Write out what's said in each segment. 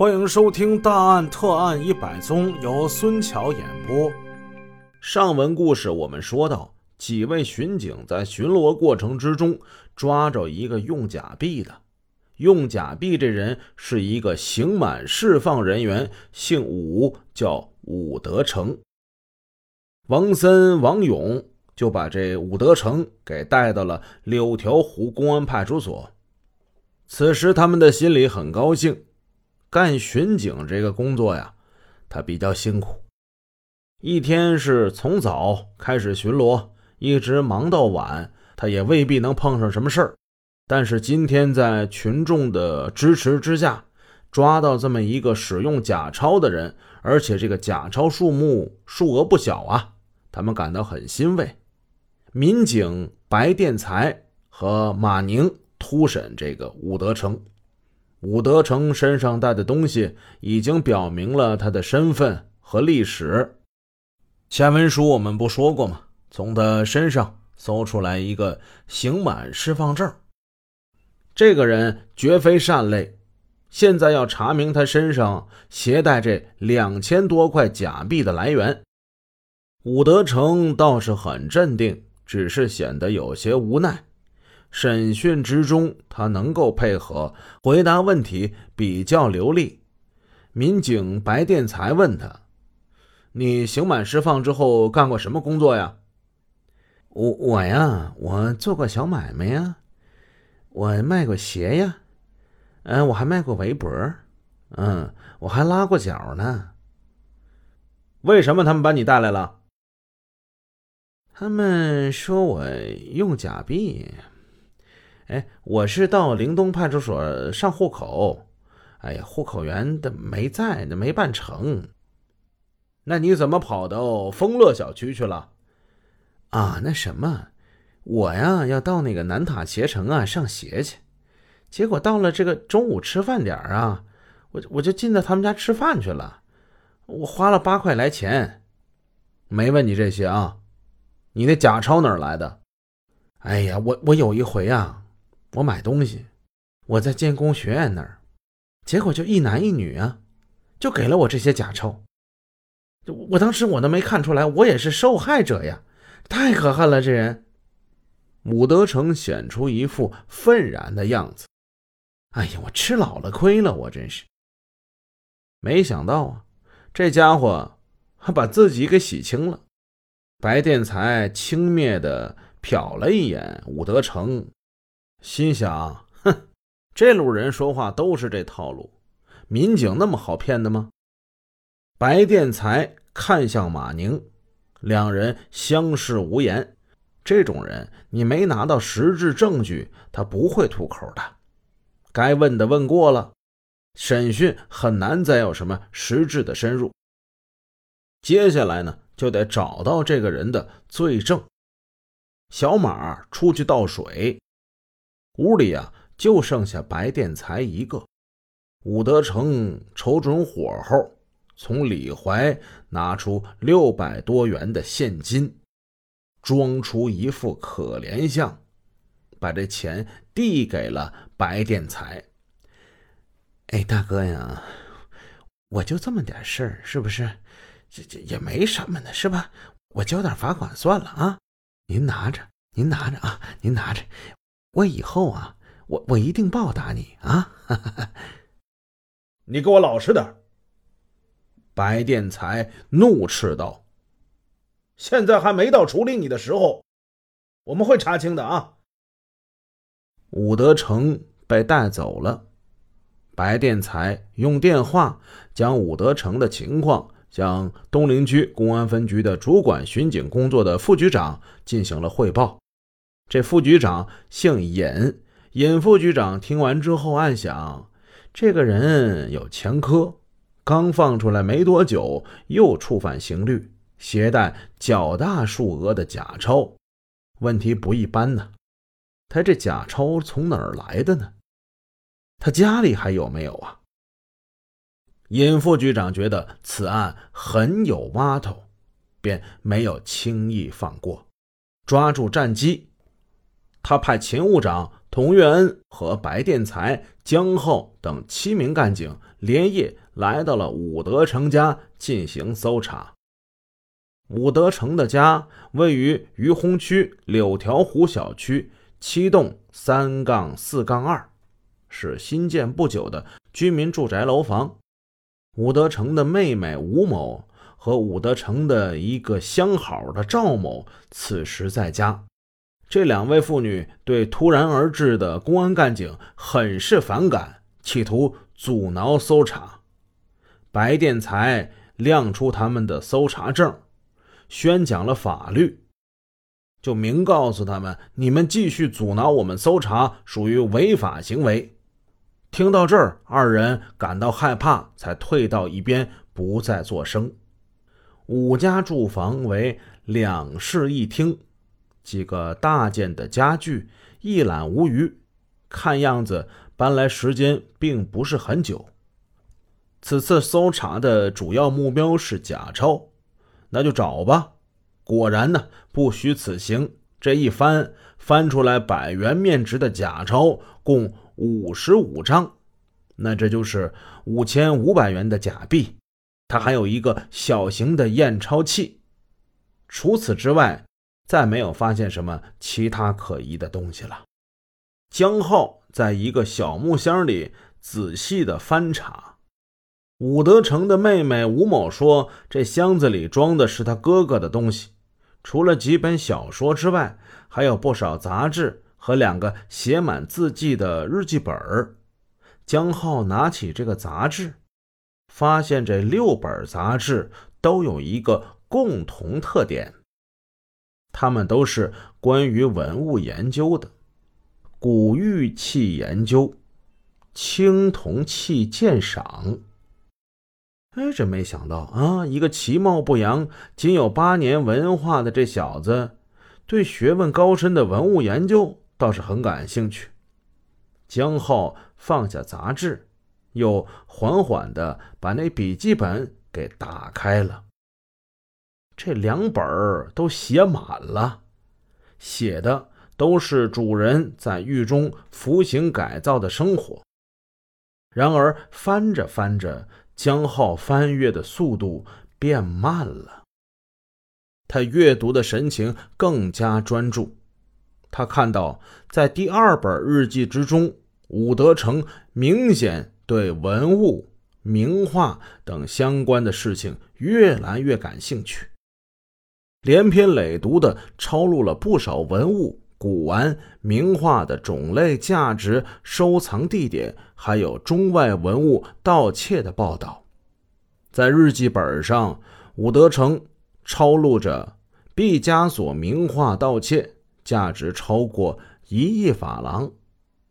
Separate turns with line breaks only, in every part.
欢迎收听《大案特案一百宗》，由孙桥演播。
上文故事我们说到，几位巡警在巡逻过程之中抓着一个用假币的。用假币这人是一个刑满释放人员，姓武，叫武德成。王森、王勇就把这武德成给带到了柳条湖公安派出所。此时他们的心里很高兴。干巡警这个工作呀，他比较辛苦，一天是从早开始巡逻，一直忙到晚，他也未必能碰上什么事儿。但是今天在群众的支持之下，抓到这么一个使用假钞的人，而且这个假钞数目数额不小啊，他们感到很欣慰。民警白殿才和马宁突审这个武德成。武德成身上带的东西已经表明了他的身份和历史。前文书我们不说过吗？从他身上搜出来一个刑满释放证。这个人绝非善类。现在要查明他身上携带这两千多块假币的来源。武德成倒是很镇定，只是显得有些无奈。审讯之中，他能够配合回答问题，比较流利。民警白殿才问他：“你刑满释放之后干过什么工作呀？”“
我我呀，我做过小买卖呀，我卖过鞋呀，嗯，我还卖过围脖，嗯，我还拉过脚呢。”“
为什么他们把你带来了？”“
他们说我用假币。”哎，我是到灵东派出所上户口，哎呀，户口员的没在，那没办成。
那你怎么跑到丰乐小区去了？
啊，那什么，我呀要到那个南塔鞋城啊上鞋去，结果到了这个中午吃饭点啊，我我就进到他们家吃饭去了，我花了八块来钱。
没问你这些啊，你那假钞哪儿来的？
哎呀，我我有一回啊。我买东西，我在建工学院那儿，结果就一男一女啊，就给了我这些假钞。我当时我都没看出来，我也是受害者呀，太可恨了！这人，
武德成显出一副愤然的样子。
哎呀，我吃老了亏了，我真是。
没想到啊，这家伙还把自己给洗清了。白殿才轻蔑的瞟了一眼武德成。心想：哼，这路人说话都是这套路。民警那么好骗的吗？白殿才看向马宁，两人相视无言。这种人，你没拿到实质证据，他不会吐口的。该问的问过了，审讯很难再有什么实质的深入。接下来呢，就得找到这个人的罪证。小马出去倒水。屋里啊，就剩下白殿才一个。武德成瞅准火候，从里怀拿出六百多元的现金，装出一副可怜相，把这钱递给了白殿才。
哎，大哥呀，我就这么点事儿，是不是？这这也没什么呢，是吧？我交点罚款算了啊。您拿着，您拿着啊，您拿着。我以后啊，我我一定报答你啊！
你给我老实点白殿才怒斥道：“现在还没到处理你的时候，我们会查清的啊！”武德成被带走了，白殿才用电话将武德成的情况向东陵区公安分局的主管巡警工作的副局长进行了汇报。这副局长姓尹，尹副局长听完之后暗想：这个人有前科，刚放出来没多久，又触犯刑律，携带较大数额的假钞，问题不一般呢。他这假钞从哪儿来的呢？他家里还有没有啊？尹副局长觉得此案很有挖头，便没有轻易放过，抓住战机。他派勤务长童月恩和白殿才、江浩等七名干警连夜来到了武德成家进行搜查。武德成的家位于于洪区柳条湖小区七栋三杠四杠二，是新建不久的居民住宅楼房。武德成的妹妹吴某和武德成的一个相好的赵某此时在家。这两位妇女对突然而至的公安干警很是反感，企图阻挠搜查。白殿才亮出他们的搜查证。宣讲了法律，就明告诉他们：你们继续阻挠我们搜查，属于违法行为。听到这儿，二人感到害怕，才退到一边，不再作声。五家住房为两室一厅，几个大件的家具一览无余，看样子搬来时间并不是很久。此次搜查的主要目标是假钞。那就找吧。果然呢，不虚此行。这一翻，翻出来百元面值的假钞共五十五张，那这就是五千五百元的假币。他还有一个小型的验钞器。除此之外，再没有发现什么其他可疑的东西了。江浩在一个小木箱里仔细的翻查。武德成的妹妹吴某说：“这箱子里装的是他哥哥的东西，除了几本小说之外，还有不少杂志和两个写满字迹的日记本儿。”江浩拿起这个杂志，发现这六本杂志都有一个共同特点，他们都是关于文物研究的，古玉器研究、青铜器鉴赏。哎，真没想到啊！一个其貌不扬、仅有八年文化的这小子，对学问高深的文物研究倒是很感兴趣。江浩放下杂志，又缓缓的把那笔记本给打开了。这两本都写满了，写的都是主人在狱中服刑改造的生活。然而翻着翻着，江浩翻阅的速度变慢了，他阅读的神情更加专注。他看到，在第二本日记之中，武德成明显对文物、名画等相关的事情越来越感兴趣，连篇累牍的抄录了不少文物。古玩名画的种类、价值、收藏地点，还有中外文物盗窃的报道，在日记本上，武德成抄录着毕加索名画盗窃，价值超过一亿法郎；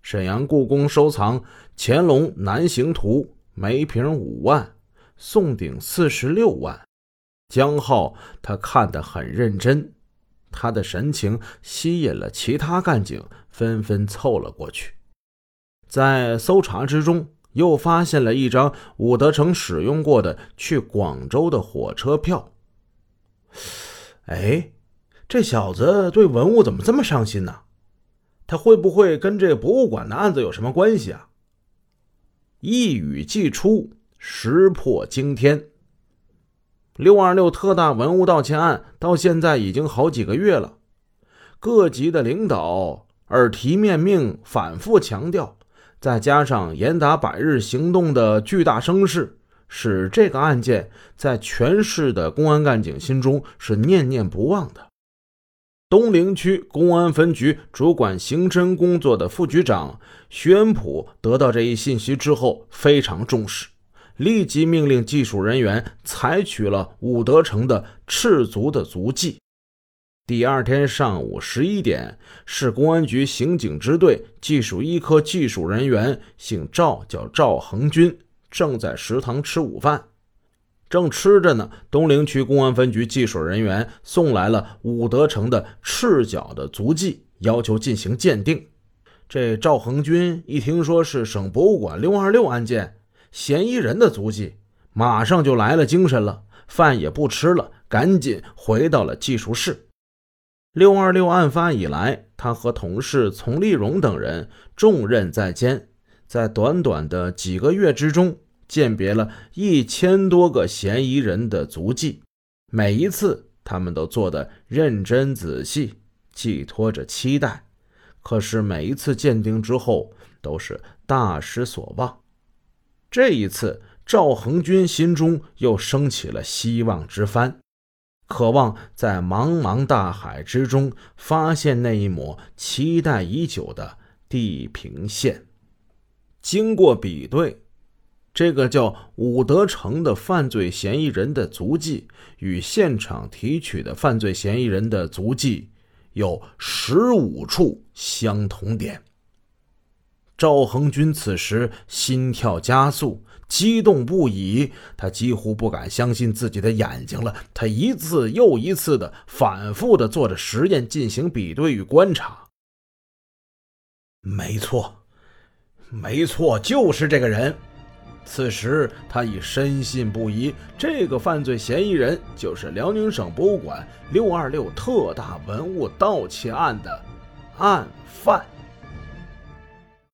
沈阳故宫收藏乾隆《南行图》，梅瓶五万，宋鼎四十六万。江浩他看得很认真。他的神情吸引了其他干警，纷纷凑了过去。在搜查之中，又发现了一张武德成使用过的去广州的火车票。哎，这小子对文物怎么这么上心呢？他会不会跟这博物馆的案子有什么关系啊？一语既出，石破惊天。六二六特大文物盗窃案到现在已经好几个月了，各级的领导耳提面命，反复强调，再加上严打百日行动的巨大声势，使这个案件在全市的公安干警心中是念念不忘的。东陵区公安分局主管刑侦工作的副局长徐恩普得到这一信息之后，非常重视。立即命令技术人员采取了武德成的赤足的足迹。第二天上午十一点，市公安局刑警支队技术一科技术人员姓赵，叫赵恒军，正在食堂吃午饭。正吃着呢，东陵区公安分局技术人员送来了武德成的赤脚的足迹，要求进行鉴定。这赵恒军一听说是省博物馆六二六案件。嫌疑人的足迹，马上就来了精神了，饭也不吃了，赶紧回到了技术室。六二六案发以来，他和同事丛立荣等人重任在肩，在短短的几个月之中，鉴别了一千多个嫌疑人的足迹。每一次，他们都做得认真仔细，寄托着期待。可是每一次鉴定之后，都是大失所望。这一次，赵恒军心中又升起了希望之帆。渴望在茫茫大海之中发现那一抹期待已久的地平线。经过比对，这个叫武德成的犯罪嫌疑人的足迹与现场提取的犯罪嫌疑人的足迹有十五处相同点。赵恒军此时心跳加速。激动不已，他几乎不敢相信自己的眼睛了。他一次又一次的反复的做着实验，进行比对与观察。没错，没错，就是这个人。此时他已深信不疑，这个犯罪嫌疑人就是辽宁省博物馆六二六特大文物盗窃案的案犯。